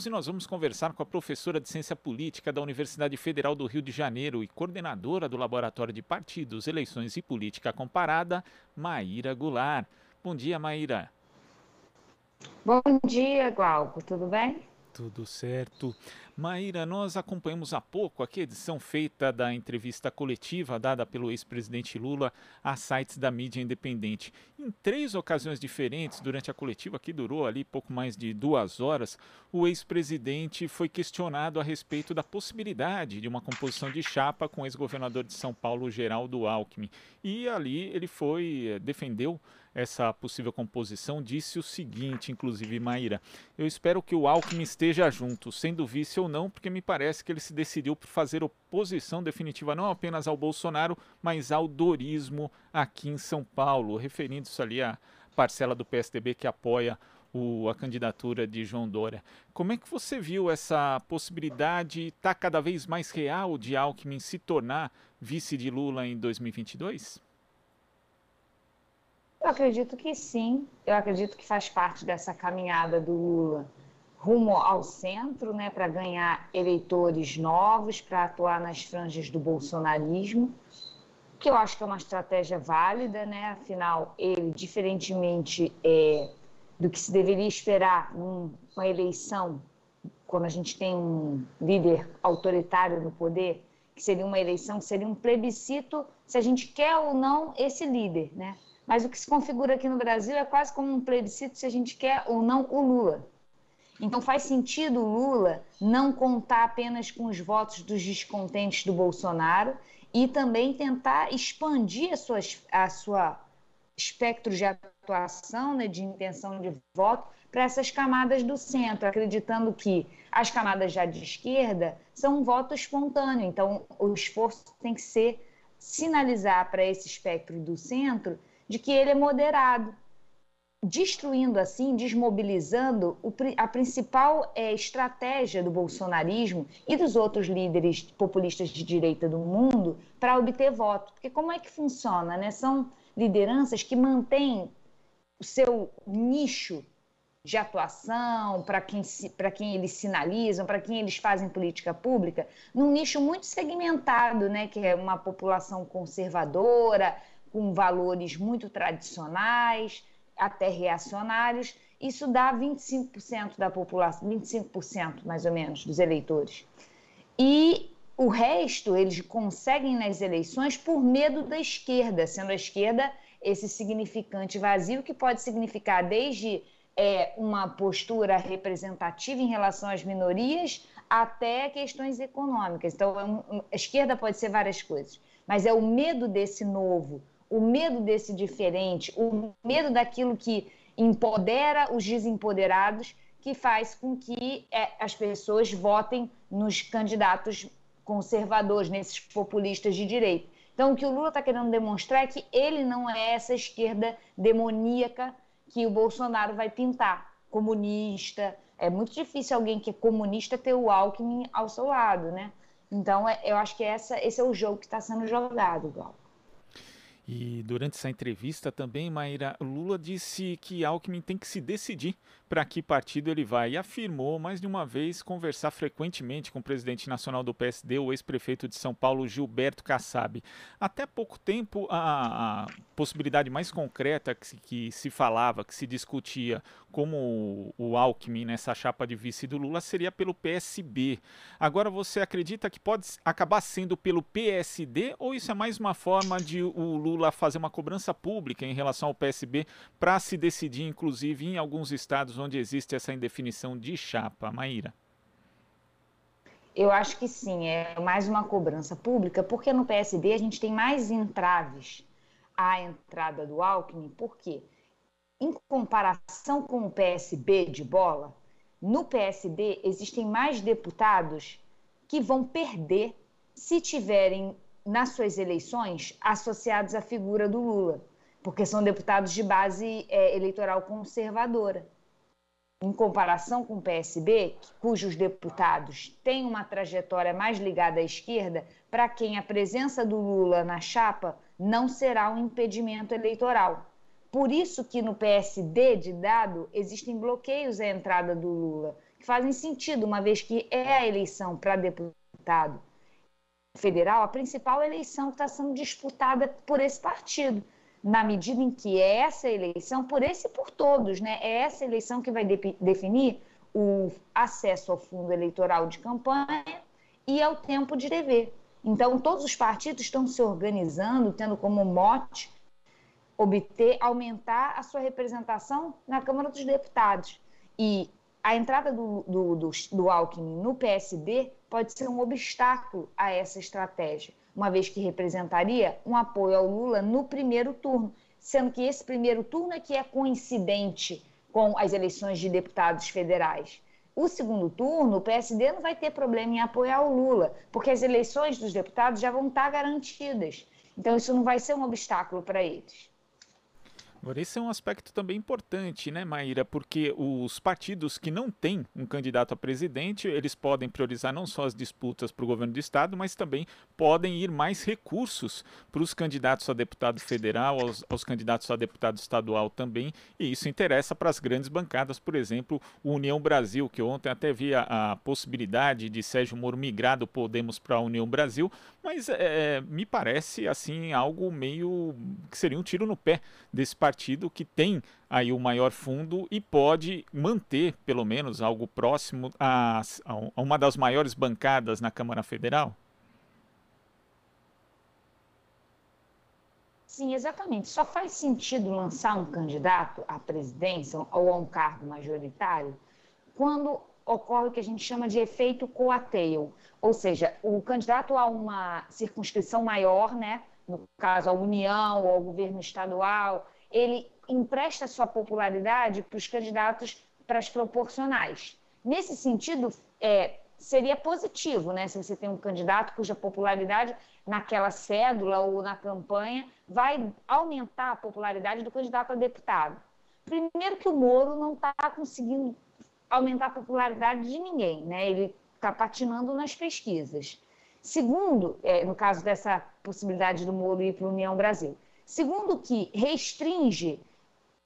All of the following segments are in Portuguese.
Hoje nós vamos conversar com a professora de Ciência Política da Universidade Federal do Rio de Janeiro e coordenadora do Laboratório de Partidos, Eleições e Política Comparada, Maíra Goulart. Bom dia, Maíra. Bom dia, Glauco. Tudo bem? Tudo certo. Maíra, nós acompanhamos há pouco aqui a edição feita da entrevista coletiva dada pelo ex-presidente Lula a sites da mídia independente. Em três ocasiões diferentes, durante a coletiva, que durou ali pouco mais de duas horas, o ex-presidente foi questionado a respeito da possibilidade de uma composição de chapa com o ex-governador de São Paulo, Geraldo Alckmin. E ali ele foi, eh, defendeu essa possível composição, disse o seguinte, inclusive, Maíra, eu espero que o Alckmin esteja junto, sendo vice ou não, porque me parece que ele se decidiu por fazer oposição definitiva não apenas ao Bolsonaro, mas ao dorismo aqui em São Paulo, referindo-se ali à parcela do PSDB que apoia o, a candidatura de João Dória. Como é que você viu essa possibilidade? Está cada vez mais real de Alckmin se tornar vice de Lula em 2022? Eu acredito que sim. Eu acredito que faz parte dessa caminhada do Lula rumo ao centro, né, para ganhar eleitores novos, para atuar nas franjas do bolsonarismo, que eu acho que é uma estratégia válida, né? Afinal, ele, diferentemente é, do que se deveria esperar numa eleição, quando a gente tem um líder autoritário no poder, que seria uma eleição, seria um plebiscito se a gente quer ou não esse líder, né? Mas o que se configura aqui no Brasil é quase como um plebiscito se a gente quer ou não o Lula. Então faz sentido Lula não contar apenas com os votos dos descontentes do Bolsonaro e também tentar expandir a sua, a sua espectro de atuação, né, de intenção de voto, para essas camadas do centro, acreditando que as camadas já de esquerda são um voto espontâneo. Então, o esforço tem que ser sinalizar para esse espectro do centro de que ele é moderado, destruindo assim, desmobilizando a principal é, estratégia do bolsonarismo e dos outros líderes populistas de direita do mundo para obter voto. Porque como é que funciona? Né? São lideranças que mantêm o seu nicho de atuação, para quem, quem eles sinalizam, para quem eles fazem política pública, num nicho muito segmentado, né, que é uma população conservadora, com valores muito tradicionais, até reacionários, isso dá 25% da população, 25% mais ou menos dos eleitores. E o resto eles conseguem nas eleições por medo da esquerda, sendo a esquerda esse significante vazio que pode significar desde é, uma postura representativa em relação às minorias até questões econômicas. Então, é a esquerda pode ser várias coisas, mas é o medo desse novo, o medo desse diferente, o medo daquilo que empodera os desempoderados, que faz com que é, as pessoas votem nos candidatos conservadores, nesses populistas de direita. Então, o que o Lula está querendo demonstrar é que ele não é essa esquerda demoníaca que o Bolsonaro vai pintar, comunista. É muito difícil alguém que é comunista ter o Alckmin ao seu lado, né? Então, é, eu acho que essa, esse é o jogo que está sendo jogado, Glauco. E durante essa entrevista também, Maíra, Lula disse que Alckmin tem que se decidir para que partido ele vai e afirmou mais de uma vez conversar frequentemente com o presidente nacional do PSD, o ex-prefeito de São Paulo, Gilberto Kassab. Até pouco tempo, a, a possibilidade mais concreta que se, que se, falava, que se discutia como o, o Alckmin nessa chapa de vice do Lula seria pelo PSB. Agora você acredita que pode acabar sendo pelo PSD ou isso é mais uma forma de o Lula fazer uma cobrança pública em relação ao PSB para se decidir, inclusive, em alguns estados onde existe essa indefinição de chapa. Maíra. Eu acho que sim, é mais uma cobrança pública, porque no PSB a gente tem mais entraves à entrada do Alckmin, porque em comparação com o PSB de bola, no PSB existem mais deputados que vão perder se tiverem nas suas eleições associados à figura do Lula, porque são deputados de base é, eleitoral conservadora. Em comparação com o PSB, cujos deputados têm uma trajetória mais ligada à esquerda, para quem a presença do Lula na chapa não será um impedimento eleitoral. Por isso que no PSD de dado existem bloqueios à entrada do Lula, que fazem sentido, uma vez que é a eleição para deputado federal, a principal eleição que está sendo disputada por esse partido, na medida em que é essa eleição, por esse e por todos, né? é essa eleição que vai de definir o acesso ao fundo eleitoral de campanha e ao tempo de TV. Então, todos os partidos estão se organizando, tendo como mote obter, aumentar a sua representação na Câmara dos Deputados. E a entrada do, do, do, do Alckmin no PSD pode ser um obstáculo a essa estratégia, uma vez que representaria um apoio ao Lula no primeiro turno, sendo que esse primeiro turno é que é coincidente com as eleições de deputados federais. O segundo turno, o PSD não vai ter problema em apoiar o Lula, porque as eleições dos deputados já vão estar garantidas. Então, isso não vai ser um obstáculo para eles. Agora, esse é um aspecto também importante, né, Maíra? Porque os partidos que não têm um candidato a presidente, eles podem priorizar não só as disputas para o governo do Estado, mas também podem ir mais recursos para os candidatos a deputado federal, aos, aos, candidatos a deputado estadual também, e isso interessa para as grandes bancadas, por exemplo, o União Brasil, que ontem até via a possibilidade de Sérgio Moro migrar do Podemos para a União Brasil, mas é, me parece, assim, algo meio que seria um tiro no pé desse partido partido que tem aí o maior fundo e pode manter, pelo menos, algo próximo a, a uma das maiores bancadas na Câmara Federal? Sim, exatamente. Só faz sentido lançar um candidato à presidência ou a um cargo majoritário quando ocorre o que a gente chama de efeito coateio, ou seja, o candidato a uma circunscrição maior, né, no caso a União ou ao governo estadual, ele empresta sua popularidade para os candidatos para as proporcionais. Nesse sentido, é, seria positivo, né? Se você tem um candidato cuja popularidade naquela cédula ou na campanha vai aumentar a popularidade do candidato a deputado. Primeiro que o Moro não está conseguindo aumentar a popularidade de ninguém, né? Ele está patinando nas pesquisas. Segundo, é, no caso dessa possibilidade do Moro ir para a União Brasil, Segundo, que restringe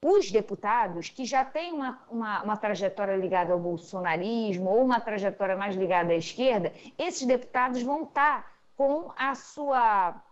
os deputados que já têm uma, uma, uma, trajetória ligada ao bolsonarismo ou uma trajetória mais ligada à esquerda, esses deputados vão estar com a sua.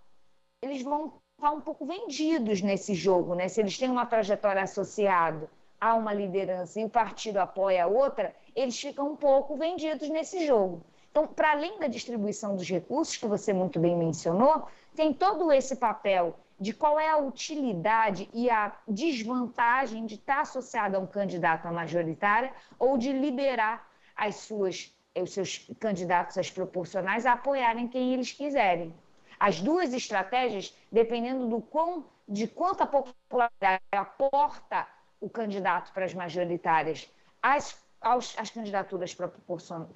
Eles vão estar um pouco vendidos nesse jogo, né? Se eles têm uma trajetória associada a uma liderança e o partido apoia a outra, eles ficam um pouco vendidos nesse jogo. Então, para além da distribuição dos recursos, que você muito bem mencionou, tem todo esse papel de qual é a utilidade e a desvantagem de estar associado a um candidato à majoritária ou de liberar as suas, os seus candidatos às proporcionais a apoiarem quem eles quiserem. As duas estratégias, dependendo do quão, de quanta popularidade aporta o candidato para as majoritárias, as aos, as candidaturas para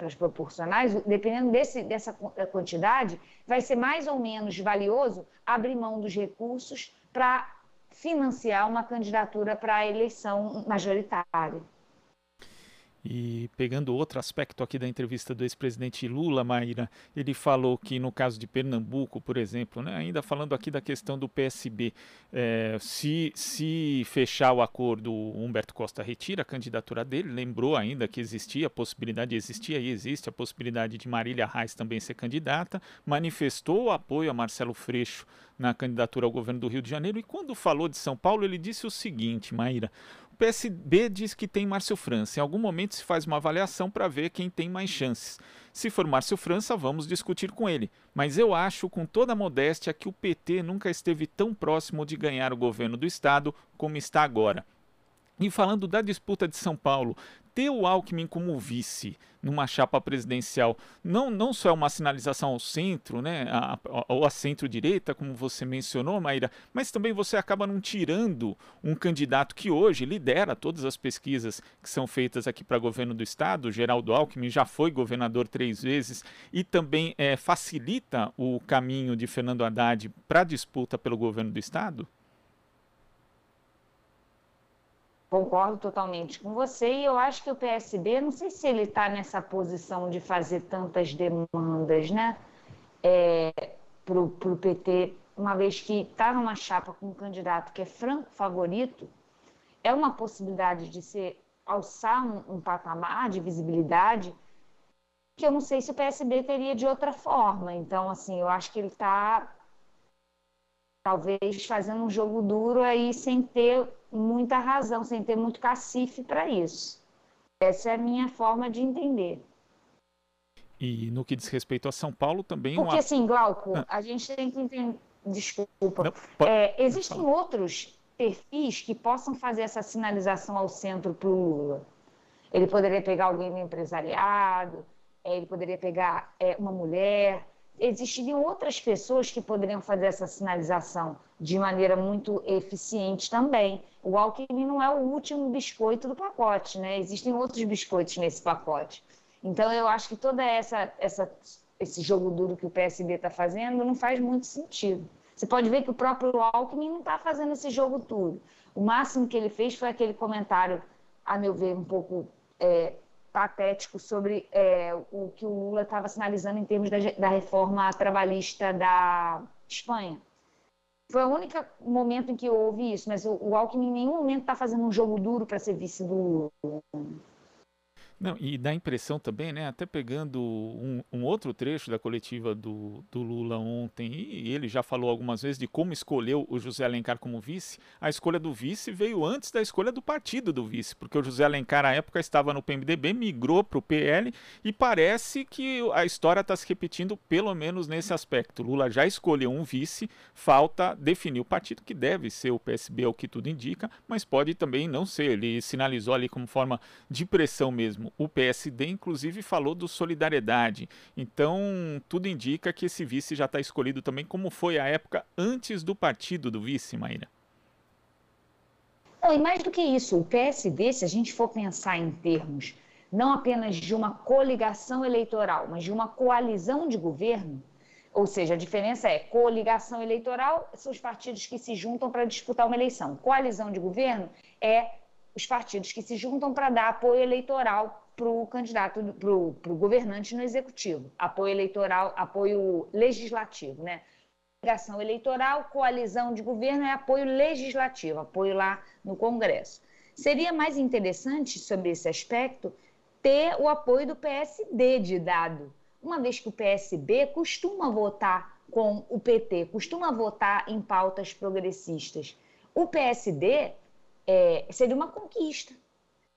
as proporcionais, dependendo desse, dessa quantidade, vai ser mais ou menos valioso abrir mão dos recursos para financiar uma candidatura para a eleição majoritária. E pegando outro aspecto aqui da entrevista do ex-presidente Lula, Maíra, ele falou que no caso de Pernambuco, por exemplo, né, ainda falando aqui da questão do PSB, é, se, se fechar o acordo, Humberto Costa retira a candidatura dele, lembrou ainda que existia a possibilidade, existia e existe a possibilidade de Marília Reis também ser candidata, manifestou o apoio a Marcelo Freixo na candidatura ao governo do Rio de Janeiro, e quando falou de São Paulo, ele disse o seguinte, Maíra, o PSB diz que tem Márcio França. Em algum momento se faz uma avaliação para ver quem tem mais chances. Se for Márcio França, vamos discutir com ele. Mas eu acho, com toda a modéstia, que o PT nunca esteve tão próximo de ganhar o governo do Estado como está agora. E falando da disputa de São Paulo, ter o Alckmin como vice numa chapa presidencial não, não só é uma sinalização ao centro, né, a, a, ou à centro-direita, como você mencionou, Maíra, mas também você acaba não tirando um candidato que hoje lidera todas as pesquisas que são feitas aqui para governo do Estado. Geraldo Alckmin já foi governador três vezes e também é, facilita o caminho de Fernando Haddad para a disputa pelo governo do Estado? Concordo totalmente com você e eu acho que o PSB, não sei se ele está nessa posição de fazer tantas demandas, né, é, para o PT, uma vez que está numa chapa com um candidato que é franco favorito, é uma possibilidade de ser alçar um, um patamar de visibilidade que eu não sei se o PSB teria de outra forma. Então, assim, eu acho que ele está talvez fazendo um jogo duro aí sem ter muita razão, sem ter muito cacife para isso. Essa é a minha forma de entender. E no que diz respeito a São Paulo também. Porque, uma... assim, Glauco, ah. a gente tem que entender. Desculpa. Não, pode... é, existem outros perfis que possam fazer essa sinalização ao centro para o Lula. Ele poderia pegar alguém do empresariado, é, ele poderia pegar é, uma mulher. Existiriam outras pessoas que poderiam fazer essa sinalização de maneira muito eficiente também. O Alckmin não é o último biscoito do pacote, né? Existem outros biscoitos nesse pacote. Então, eu acho que toda essa, essa esse jogo duro que o PSB está fazendo não faz muito sentido. Você pode ver que o próprio Alckmin não está fazendo esse jogo duro. O máximo que ele fez foi aquele comentário, a meu ver, um pouco é, patético sobre é, o que o Lula estava sinalizando em termos da, da, reforma trabalhista da Espanha. Foi o único momento em que houve isso, mas o, o Alckmin em nenhum momento está fazendo um jogo duro para ser vice do Lula. Não, e dá impressão também, né, até pegando um, um, outro trecho da coletiva do, do Lula ontem, e ele já falou algumas vezes de como escolheu o José Alencar como vice, a escolha do vice veio antes da escolha do partido do vice, porque o José Alencar, à época, estava no PMDB, migrou para o PL, e parece que a história está se repetindo, pelo menos nesse aspecto. Lula já escolheu um vice, falta definir o partido, que deve ser o PSB, o que tudo indica, mas pode também não ser. Ele sinalizou ali como forma de pressão mesmo mesmo. O PSD, inclusive, falou do solidariedade. Então, tudo indica que esse vice já está escolhido também, como foi a época antes do partido do vice, Maíra. Não, e mais do que isso, o PSD, se a gente for pensar em termos não apenas de uma coligação eleitoral, mas de uma coalizão de governo, ou seja, a diferença é coligação eleitoral são os partidos que se juntam para disputar uma eleição. Coalizão de governo é os partidos que se juntam para dar apoio eleitoral para o candidato, para o governante no executivo. Apoio eleitoral, apoio legislativo, né? Ligação eleitoral, coalizão de governo é apoio legislativo, apoio lá no Congresso. Seria mais interessante, sobre esse aspecto, ter o apoio do PSD de dado, uma vez que o PSB costuma votar com o PT, costuma votar em pautas progressistas. O PSD é, seria uma conquista.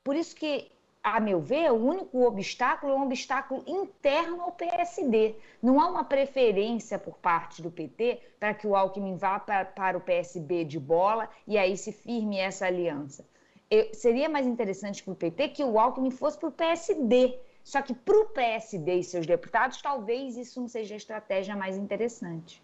Por isso que, a meu ver, o único obstáculo é um obstáculo interno ao PSD. Não há uma preferência por parte do PT para que o Alckmin vá para, para o PSB de bola e aí se firme essa aliança. Eu, seria mais interessante para o PT que o Alckmin fosse para o PSD. Só que para o PSD e seus deputados, talvez isso não seja a estratégia mais interessante.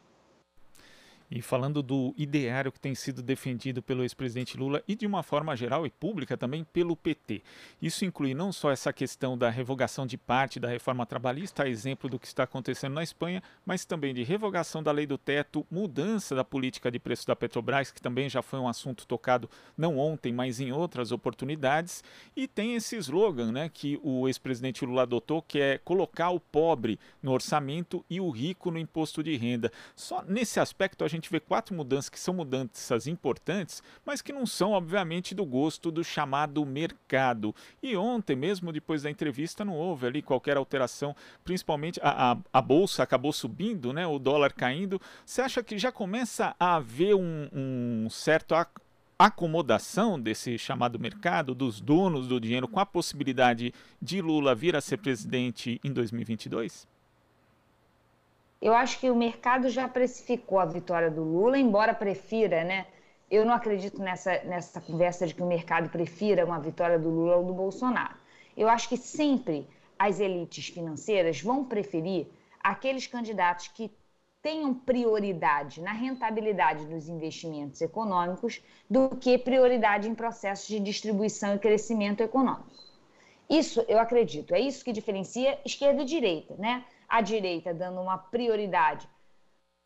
E falando do ideário que tem sido defendido pelo ex-presidente Lula e de uma forma geral e pública também pelo PT. Isso inclui não só essa questão da revogação de parte da reforma trabalhista, exemplo do que está acontecendo na Espanha, mas também de revogação da lei do teto, mudança da política de preço da Petrobras, que também já foi um assunto tocado não ontem, mas em outras oportunidades. E tem esse slogan né, que o ex-presidente Lula adotou, que é colocar o pobre no orçamento e o rico no imposto de renda. Só nesse aspecto a gente vê quatro mudanças que são mudanças importantes, mas que não são, obviamente, do gosto do chamado mercado. E ontem, mesmo depois da entrevista, não houve ali qualquer alteração, principalmente a, a, a bolsa acabou subindo, né, o dólar caindo. Você acha que já começa a haver um, um certo acomodação desse chamado mercado, dos donos do dinheiro, com a possibilidade de Lula vir a ser presidente em 2022? Eu acho que o mercado já precificou a vitória do Lula, embora prefira, né? Eu não acredito nessa, nessa conversa de que o mercado prefira uma vitória do Lula ou do Bolsonaro. Eu acho que sempre as elites financeiras vão preferir aqueles candidatos que tenham prioridade na rentabilidade dos investimentos econômicos do que prioridade em processos de distribuição e crescimento econômico. Isso eu acredito, é isso que diferencia esquerda e direita, né? a direita dando uma prioridade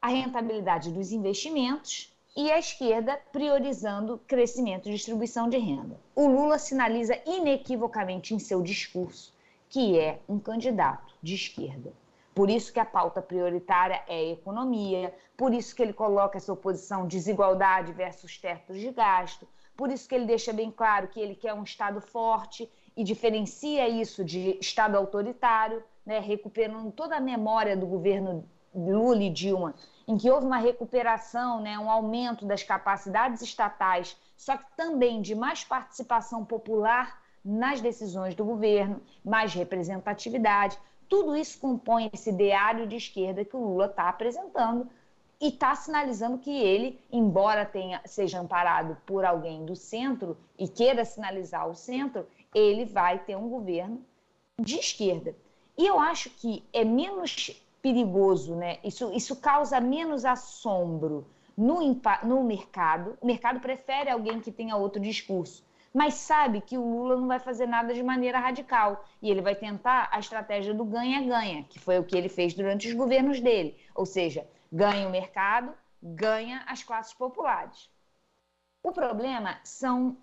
à rentabilidade dos investimentos e a esquerda priorizando crescimento e distribuição de renda. O Lula sinaliza inequivocamente em seu discurso que é um candidato de esquerda. Por isso que a pauta prioritária é a economia, por isso que ele coloca essa oposição desigualdade versus tetos de gasto, por isso que ele deixa bem claro que ele quer um Estado forte e diferencia isso de Estado autoritário, né, recuperando toda a memória do governo Lula e Dilma, em que houve uma recuperação, né, um aumento das capacidades estatais, só que também de mais participação popular nas decisões do governo, mais representatividade. Tudo isso compõe esse ideário de esquerda que o Lula está apresentando e está sinalizando que ele, embora tenha, seja amparado por alguém do centro e queira sinalizar o centro, ele vai ter um governo de esquerda. E eu acho que é menos perigoso, né? Isso, isso causa menos assombro no, no mercado. O mercado prefere alguém que tenha outro discurso mas sabe que o Lula não vai fazer nada de maneira radical e ele vai tentar a estratégia do ganha-ganha, que foi o que ele fez durante os governos dele, ou seja, ganha o mercado, ganha as classes populares. O problema são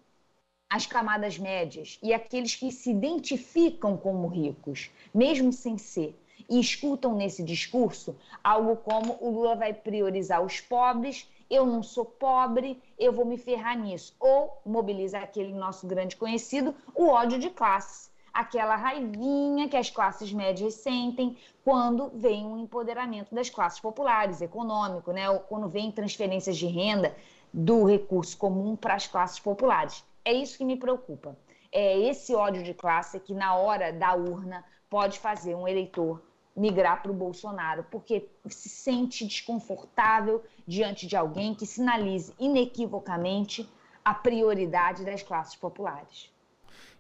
as camadas médias e aqueles que se identificam como ricos, mesmo sem ser, e escutam nesse discurso algo como o Lula vai priorizar os pobres eu não sou pobre, eu vou me ferrar nisso. Ou mobiliza aquele nosso grande conhecido, o ódio de classe. Aquela raivinha que as classes médias sentem quando vem um empoderamento das classes populares, econômico, né? Ou quando vem transferências de renda do recurso comum para as classes populares. É isso que me preocupa. É esse ódio de classe que, na hora da urna, pode fazer um eleitor migrar para o Bolsonaro, porque se sente desconfortável diante de alguém que sinalize inequivocamente a prioridade das classes populares.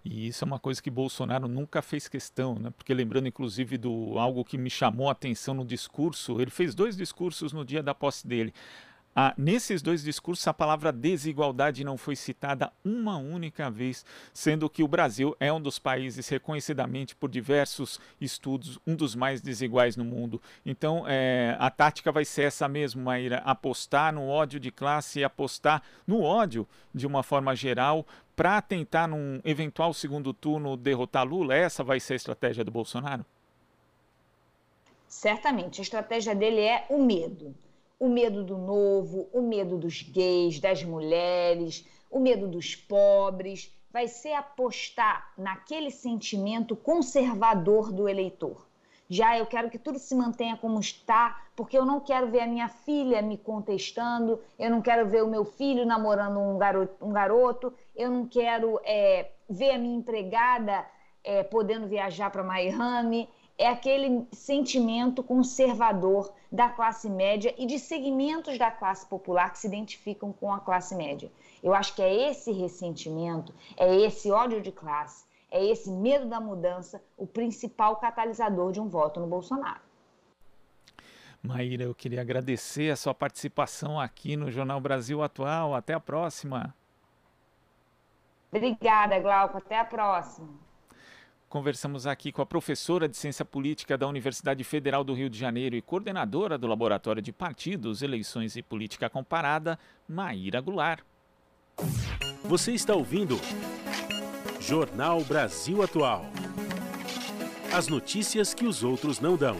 E isso é uma coisa que Bolsonaro nunca fez questão, né? Porque lembrando inclusive do algo que me chamou a atenção no discurso, ele fez dois discursos no dia da posse dele. Ah, nesses dois discursos, a palavra desigualdade não foi citada uma única vez, sendo que o Brasil é um dos países reconhecidamente por diversos estudos, um dos mais desiguais no mundo. Então, é, a tática vai ser essa mesmo, Maíra: apostar no ódio de classe e apostar no ódio de uma forma geral para tentar, num eventual segundo turno, derrotar Lula. Essa vai ser a estratégia do Bolsonaro? Certamente. A estratégia dele é o medo o medo do novo, o medo dos gays, das mulheres, o medo dos pobres, vai ser apostar naquele sentimento conservador do eleitor. Já eu quero que tudo se mantenha como está, porque eu não quero ver a minha filha me contestando, eu não quero ver o meu filho namorando um garoto, um garoto eu não quero é, ver a minha empregada é, podendo viajar para Miami, é aquele sentimento conservador da classe média e de segmentos da classe popular que se identificam com a classe média. Eu acho que é esse ressentimento, é esse ódio de classe, é esse medo da mudança o principal catalisador de um voto no Bolsonaro. Maíra, eu queria agradecer a sua participação aqui no Jornal Brasil Atual. Até a próxima. Obrigada, Glauco. Até a próxima. Conversamos aqui com a professora de Ciência Política da Universidade Federal do Rio de Janeiro e coordenadora do Laboratório de Partidos, Eleições e Política Comparada, Maíra Goulart. Você está ouvindo Jornal Brasil Atual. As notícias que os outros não dão.